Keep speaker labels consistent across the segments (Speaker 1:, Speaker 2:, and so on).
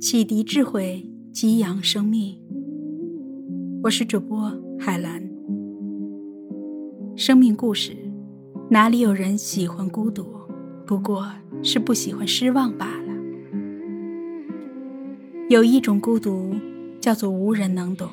Speaker 1: 启迪智慧，激扬生命。我是主播海兰。生命故事，哪里有人喜欢孤独？不过是不喜欢失望罢了。有一种孤独，叫做无人能懂。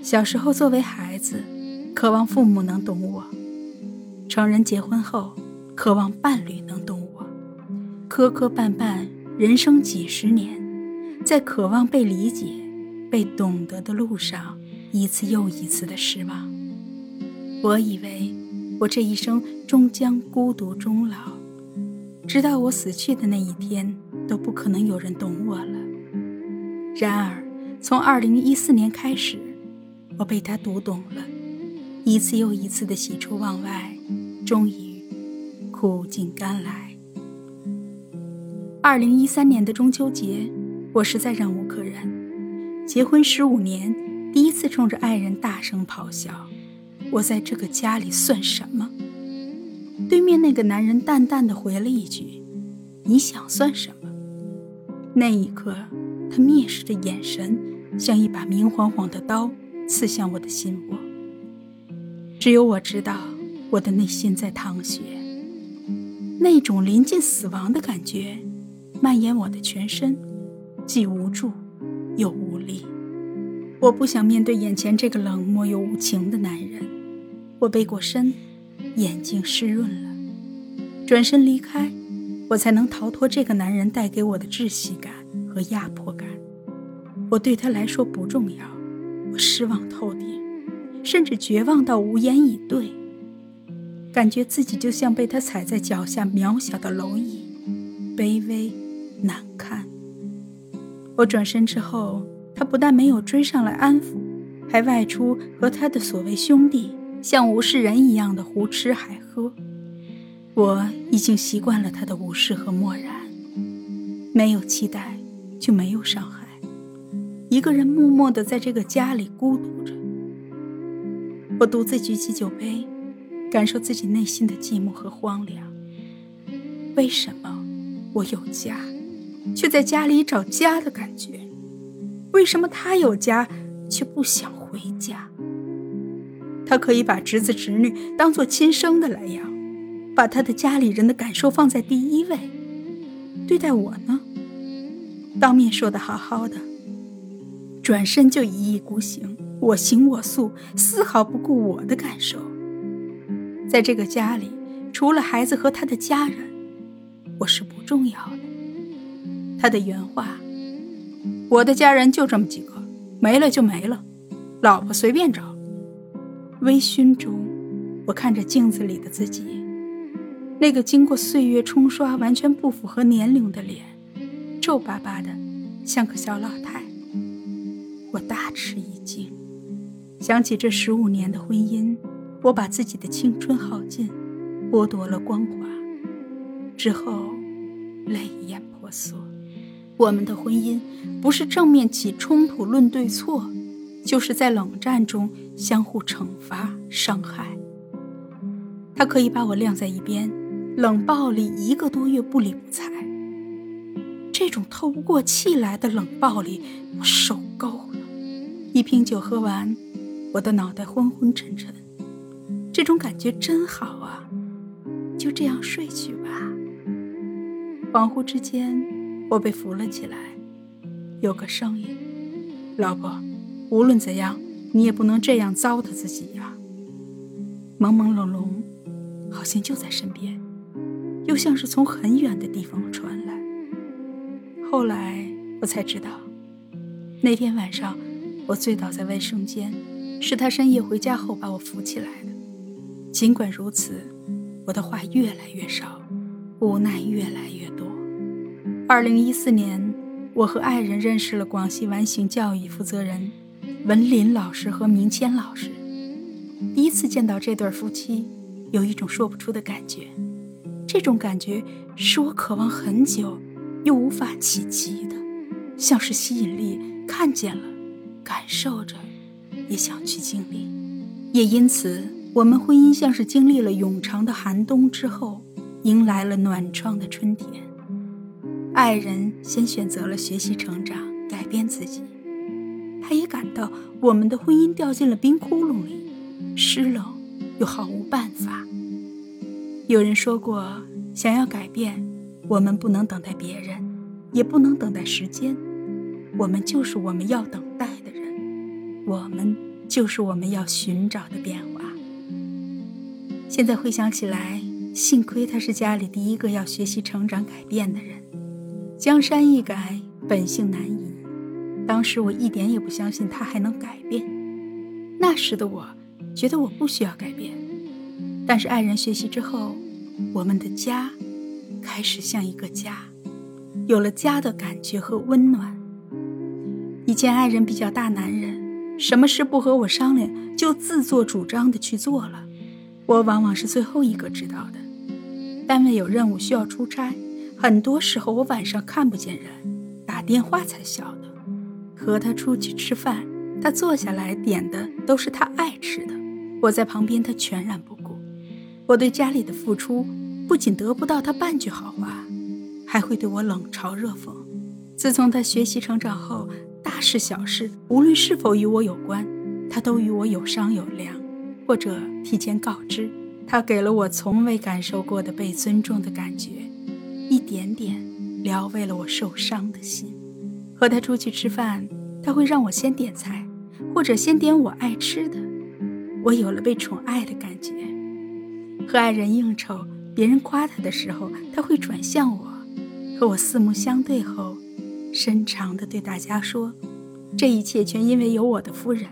Speaker 1: 小时候作为孩子，渴望父母能懂我；成人结婚后，渴望伴侣能懂我。磕磕绊绊，人生几十年。在渴望被理解、被懂得的路上，一次又一次的失望。我以为我这一生终将孤独终老，直到我死去的那一天，都不可能有人懂我了。然而，从2014年开始，我被他读懂了，一次又一次的喜出望外，终于苦尽甘来。2013年的中秋节。我实在忍无可忍。结婚十五年，第一次冲着爱人大声咆哮：“我在这个家里算什么？”对面那个男人淡淡的回了一句：“你想算什么？”那一刻，他蔑视的眼神像一把明晃晃的刀刺向我的心窝。只有我知道，我的内心在淌血，那种临近死亡的感觉蔓延我的全身。既无助又无力，我不想面对眼前这个冷漠又无情的男人。我背过身，眼睛湿润了，转身离开，我才能逃脱这个男人带给我的窒息感和压迫感。我对他来说不重要，我失望透顶，甚至绝望到无言以对，感觉自己就像被他踩在脚下渺小的蝼蚁，卑微难堪。我转身之后，他不但没有追上来安抚，还外出和他的所谓兄弟像无事人一样的胡吃海喝。我已经习惯了他的无视和漠然，没有期待就没有伤害。一个人默默的在这个家里孤独着。我独自举起酒杯，感受自己内心的寂寞和荒凉。为什么我有家？却在家里找家的感觉，为什么他有家却不想回家？他可以把侄子侄女当做亲生的来养，把他的家里人的感受放在第一位。对待我呢，当面说的好好的，转身就一意孤行，我行我素，丝毫不顾我的感受。在这个家里，除了孩子和他的家人，我是不重要的。他的原话：“我的家人就这么几个，没了就没了，老婆随便找。”微醺中，我看着镜子里的自己，那个经过岁月冲刷、完全不符合年龄的脸，皱巴巴的，像个小老太。我大吃一惊，想起这十五年的婚姻，我把自己的青春耗尽，剥夺了光华，之后泪眼婆娑。我们的婚姻不是正面起冲突论对错，就是在冷战中相互惩罚伤害。他可以把我晾在一边，冷暴力一个多月不理不睬。这种透不过气来的冷暴力，我受够了。一瓶酒喝完，我的脑袋昏昏沉沉。这种感觉真好啊，就这样睡去吧。恍惚之间。我被扶了起来，有个声音：“老婆，无论怎样，你也不能这样糟蹋自己呀。”朦朦胧胧，好像就在身边，又像是从很远的地方传来。后来我才知道，那天晚上我醉倒在卫生间，是他深夜回家后把我扶起来的。尽管如此，我的话越来越少，无奈越来越。二零一四年，我和爱人认识了广西完形教育负责人文林老师和明谦老师。第一次见到这对夫妻，有一种说不出的感觉。这种感觉是我渴望很久又无法企及的，像是吸引力，看见了，感受着，也想去经历。也因此，我们婚姻像是经历了永长的寒冬之后，迎来了暖窗的春天。爱人先选择了学习、成长、改变自己，他也感到我们的婚姻掉进了冰窟窿里，湿冷又毫无办法。有人说过，想要改变，我们不能等待别人，也不能等待时间，我们就是我们要等待的人，我们就是我们要寻找的变化。现在回想起来，幸亏他是家里第一个要学习、成长、改变的人。江山易改，本性难移。当时我一点也不相信他还能改变。那时的我，觉得我不需要改变。但是爱人学习之后，我们的家开始像一个家，有了家的感觉和温暖。以前爱人比较大男人，什么事不和我商量，就自作主张的去做了。我往往是最后一个知道的。单位有任务需要出差，很多时候我晚上看不见人，打电话才晓得。和他出去吃饭，他坐下来点的都是他爱吃的，我在旁边他全然不顾。我对家里的付出，不仅得不到他半句好话，还会对我冷嘲热讽。自从他学习成长后，大事小事，无论是否与我有关，他都与我有商有量。或者提前告知，他给了我从未感受过的被尊重的感觉，一点点疗慰了我受伤的心。和他出去吃饭，他会让我先点菜，或者先点我爱吃的，我有了被宠爱的感觉。和爱人应酬，别人夸他的时候，他会转向我，和我四目相对后，深长地对大家说：“这一切全因为有我的夫人。”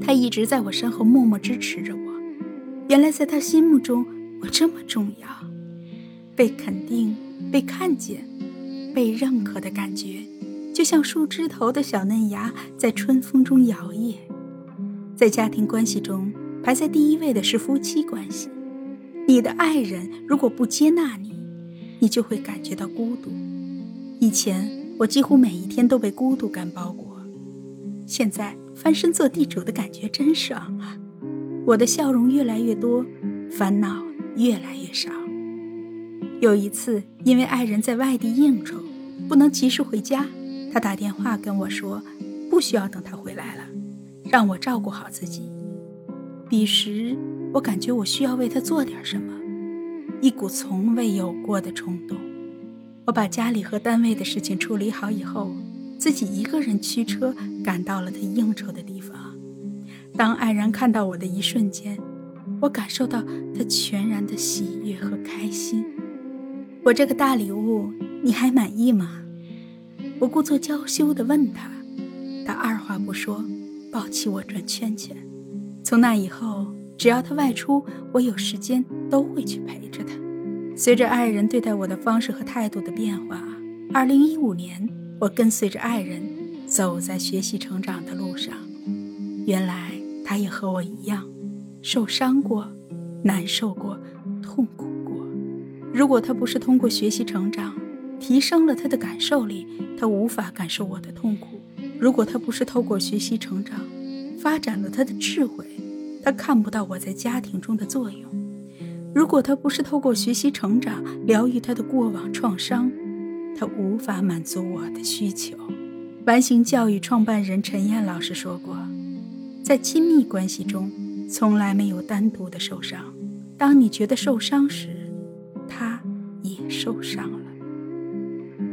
Speaker 1: 他一直在我身后默默支持着我。原来在他心目中，我这么重要，被肯定、被看见、被认可的感觉，就像树枝头的小嫩芽在春风中摇曳。在家庭关系中，排在第一位的是夫妻关系。你的爱人如果不接纳你，你就会感觉到孤独。以前我几乎每一天都被孤独感包裹，现在。翻身做地主的感觉真爽啊！我的笑容越来越多，烦恼越来越少。有一次，因为爱人在外地应酬，不能及时回家，他打电话跟我说，不需要等他回来了，让我照顾好自己。彼时，我感觉我需要为他做点什么，一股从未有过的冲动。我把家里和单位的事情处理好以后。自己一个人驱车赶到了他应酬的地方。当爱人看到我的一瞬间，我感受到他全然的喜悦和开心。我这个大礼物你还满意吗？我故作娇羞地问他，他二话不说，抱起我转圈圈。从那以后，只要他外出，我有时间都会去陪着他。随着爱人对待我的方式和态度的变化，二零一五年。我跟随着爱人走在学习成长的路上，原来他也和我一样，受伤过，难受过，痛苦。如果他不是通过学习成长，提升了他的感受力，他无法感受我的痛苦；如果他不是透过学习成长，发展了他的智慧，他看不到我在家庭中的作用；如果他不是透过学习成长，疗愈他的过往创伤。他无法满足我的需求。完形教育创办人陈燕老师说过，在亲密关系中，从来没有单独的受伤。当你觉得受伤时，受伤了。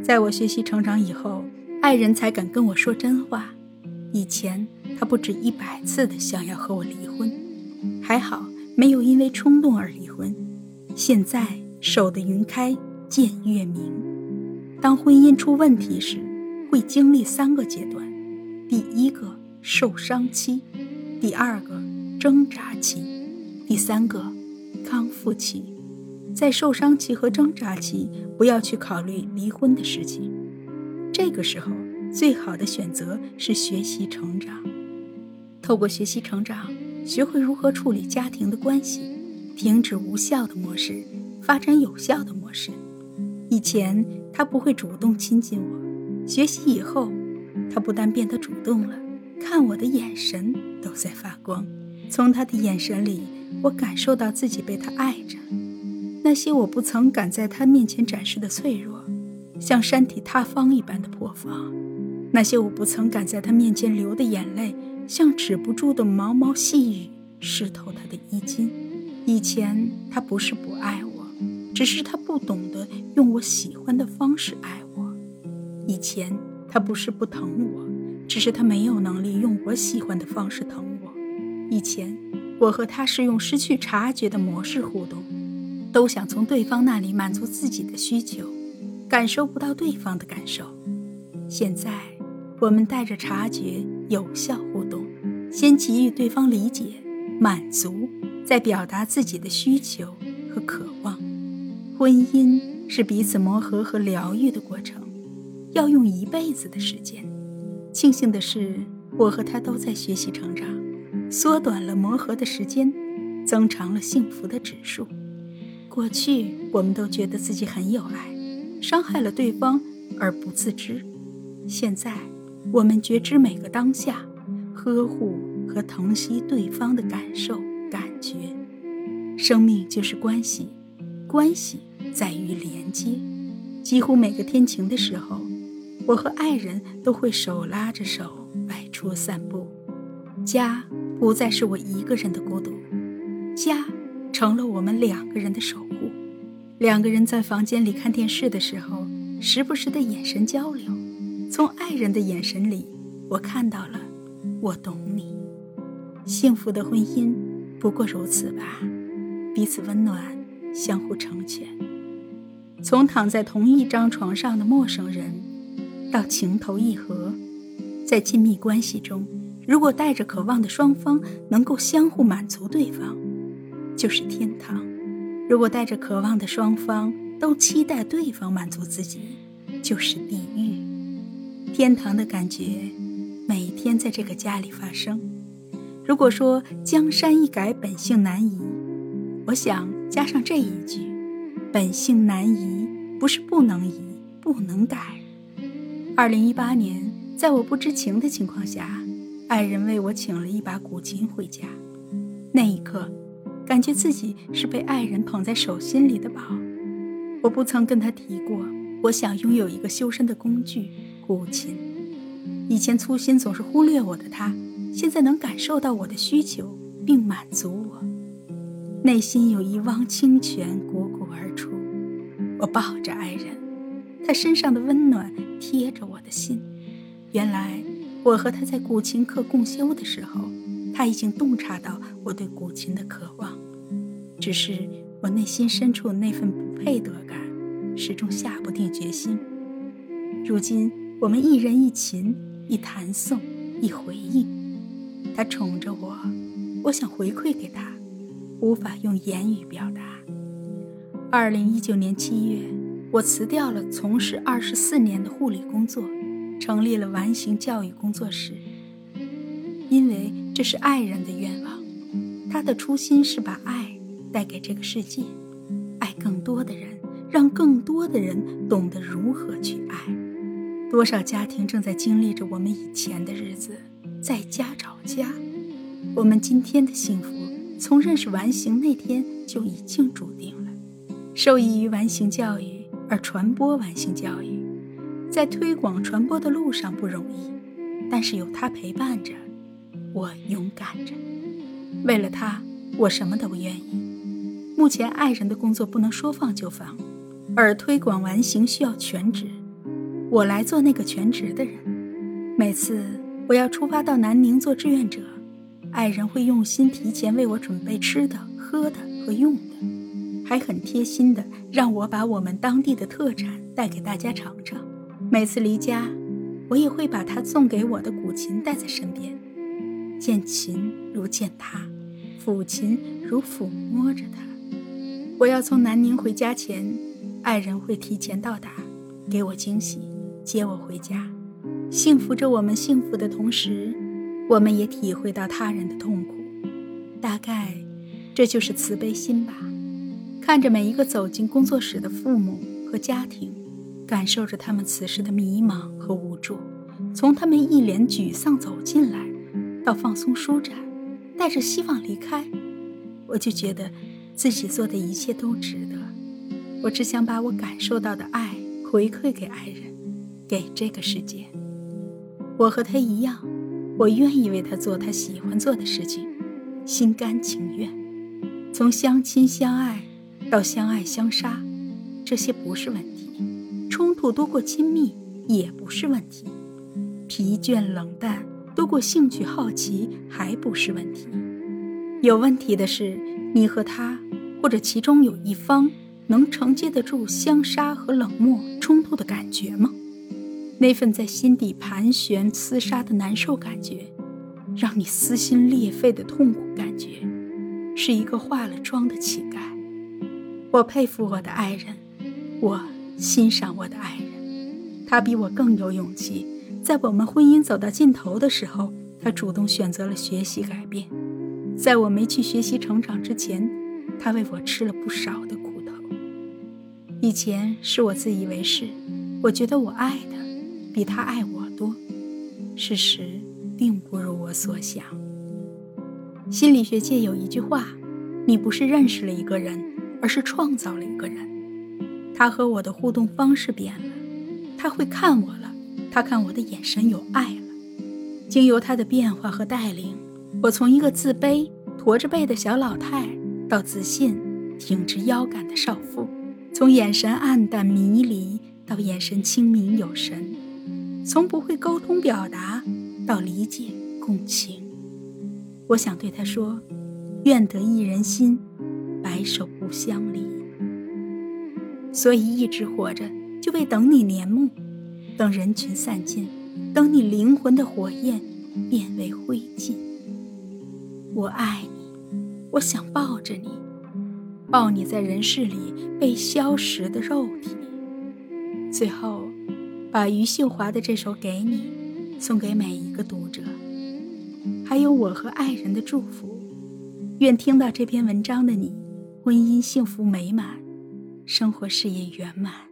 Speaker 1: 在我学习成长以后，爱人才敢跟我说真话。以前他不止一百次的想要和我离婚，还好没有因为冲动而离婚。现在守得云开见月明。当婚姻出问题时，会经历三个阶段：第一个受伤期，第二个挣扎期，第三个康复期。在受伤期和挣扎期，不要去考虑离婚的事情。这个时候，最好的选择是学习成长。透过学习成长，学会如何处理家庭的关系，停止无效的模式，发展有效的模式。以前。他不会主动亲近我，学习以后，他不但变得主动了，看我的眼神都在发光。从他的眼神里，我感受到自己被他爱着。那些我不曾敢在他面前展示的脆弱，像山体塌方一般的破防。那些我不曾敢在他面前流的眼泪，像止不住的毛毛细雨，湿透他的衣襟。以前他不是不爱我，只是他不懂得用我喜欢的方式爱我。以前他不是不疼我，只是他没有能力用我喜欢的方式疼我。以前我和他是用失去察觉的模式互动。都想从对方那里满足自己的需求，感受不到对方的感受。现在，我们带着察觉有效互动，先给予对方理解、满足，再表达自己的需求和渴望。婚姻是彼此磨合和疗愈的过程，要用一辈子的时间。庆幸的是，我和他都在学习成长，缩短了磨合的时间，增长了幸福的指数。过去，我们都觉得自己很有爱，伤害了对方而不自知。现在，我们觉知每个当下，呵护和疼惜对方的感受、感觉。生命就是关系，关系在于连接。几乎每个天晴的时候，我和爱人都会手拉着手外出散步。家不再是我一个人的孤独，家。成了我们两个人的守护。两个人在房间里看电视的时候，时不时的眼神交流。从爱人的眼神里，我看到了“我懂你”。幸福的婚姻不过如此吧，彼此温暖，相互成全。从躺在同一张床上的陌生人，到情投意合，在亲密关系中，如果带着渴望的双方能够相互满足对方。就是天堂。如果带着渴望的双方都期待对方满足自己，就是地狱。天堂的感觉每天在这个家里发生。如果说江山易改，本性难移，我想加上这一句：本性难移，不是不能移，不能改。二零一八年，在我不知情的情况下，爱人为我请了一把古琴回家。那一刻。感觉自己是被爱人捧在手心里的宝。我不曾跟他提过，我想拥有一个修身的工具——古琴。以前粗心总是忽略我的他，现在能感受到我的需求并满足我，内心有一汪清泉汩汩而出。我抱着爱人，他身上的温暖贴着我的心。原来我和他在古琴课共修的时候。他已经洞察到我对古琴的渴望，只是我内心深处那份不配得感，始终下不定决心。如今我们一人一琴，一弹诵，一回应。他宠着我，我想回馈给他，无法用言语表达。二零一九年七月，我辞掉了从事二十四年的护理工作，成立了完形教育工作室，因为。这是爱人的愿望，他的初心是把爱带给这个世界，爱更多的人，让更多的人懂得如何去爱。多少家庭正在经历着我们以前的日子，在家找家。我们今天的幸福，从认识完形那天就已经注定了。受益于完形教育而传播完形教育，在推广传播的路上不容易，但是有他陪伴着。我勇敢着，为了他，我什么都愿意。目前爱人的工作不能说放就放，而推广完形需要全职，我来做那个全职的人。每次我要出发到南宁做志愿者，爱人会用心提前为我准备吃的、喝的和用的，还很贴心的让我把我们当地的特产带给大家尝尝。每次离家，我也会把他送给我的古琴带在身边。见琴如见他，抚琴如抚摸着他。我要从南宁回家前，爱人会提前到达，给我惊喜，接我回家，幸福着我们幸福的同时，我们也体会到他人的痛苦。大概这就是慈悲心吧。看着每一个走进工作室的父母和家庭，感受着他们此时的迷茫和无助，从他们一脸沮丧走进来。到放松舒展，带着希望离开，我就觉得自己做的一切都值得。我只想把我感受到的爱回馈给爱人，给这个世界。我和他一样，我愿意为他做他喜欢做的事情，心甘情愿。从相亲相爱到相爱相杀，这些不是问题；冲突多过亲密也不是问题；疲倦冷淡多过兴趣好奇还不是问题。有问题的是你和他，或者其中有一方。能承接得住相杀和冷漠冲突的感觉吗？那份在心底盘旋厮杀的难受感觉，让你撕心裂肺的痛苦感觉，是一个化了妆的乞丐。我佩服我的爱人，我欣赏我的爱人，他比我更有勇气。在我们婚姻走到尽头的时候，他主动选择了学习改变。在我没去学习成长之前，他为我吃了不少的苦头。以前是我自以为是，我觉得我爱的比他爱我多，事实并不如我所想。心理学界有一句话：你不是认识了一个人，而是创造了一个人。他和我的互动方式变了，他会看我了，他看我的眼神有爱了。经由他的变化和带领，我从一个自卑、驼着背的小老太，到自信、挺直腰杆的少妇。从眼神暗淡迷离到眼神清明有神，从不会沟通表达到理解共情，我想对他说：愿得一人心，白首不相离。所以一直活着，就为等你年暮，等人群散尽，等你灵魂的火焰变为灰烬。我爱你，我想抱着你。抱你在人世里被消蚀的肉体，最后，把余秀华的这首《给你》送给每一个读者，还有我和爱人的祝福。愿听到这篇文章的你，婚姻幸福美满，生活事业圆满。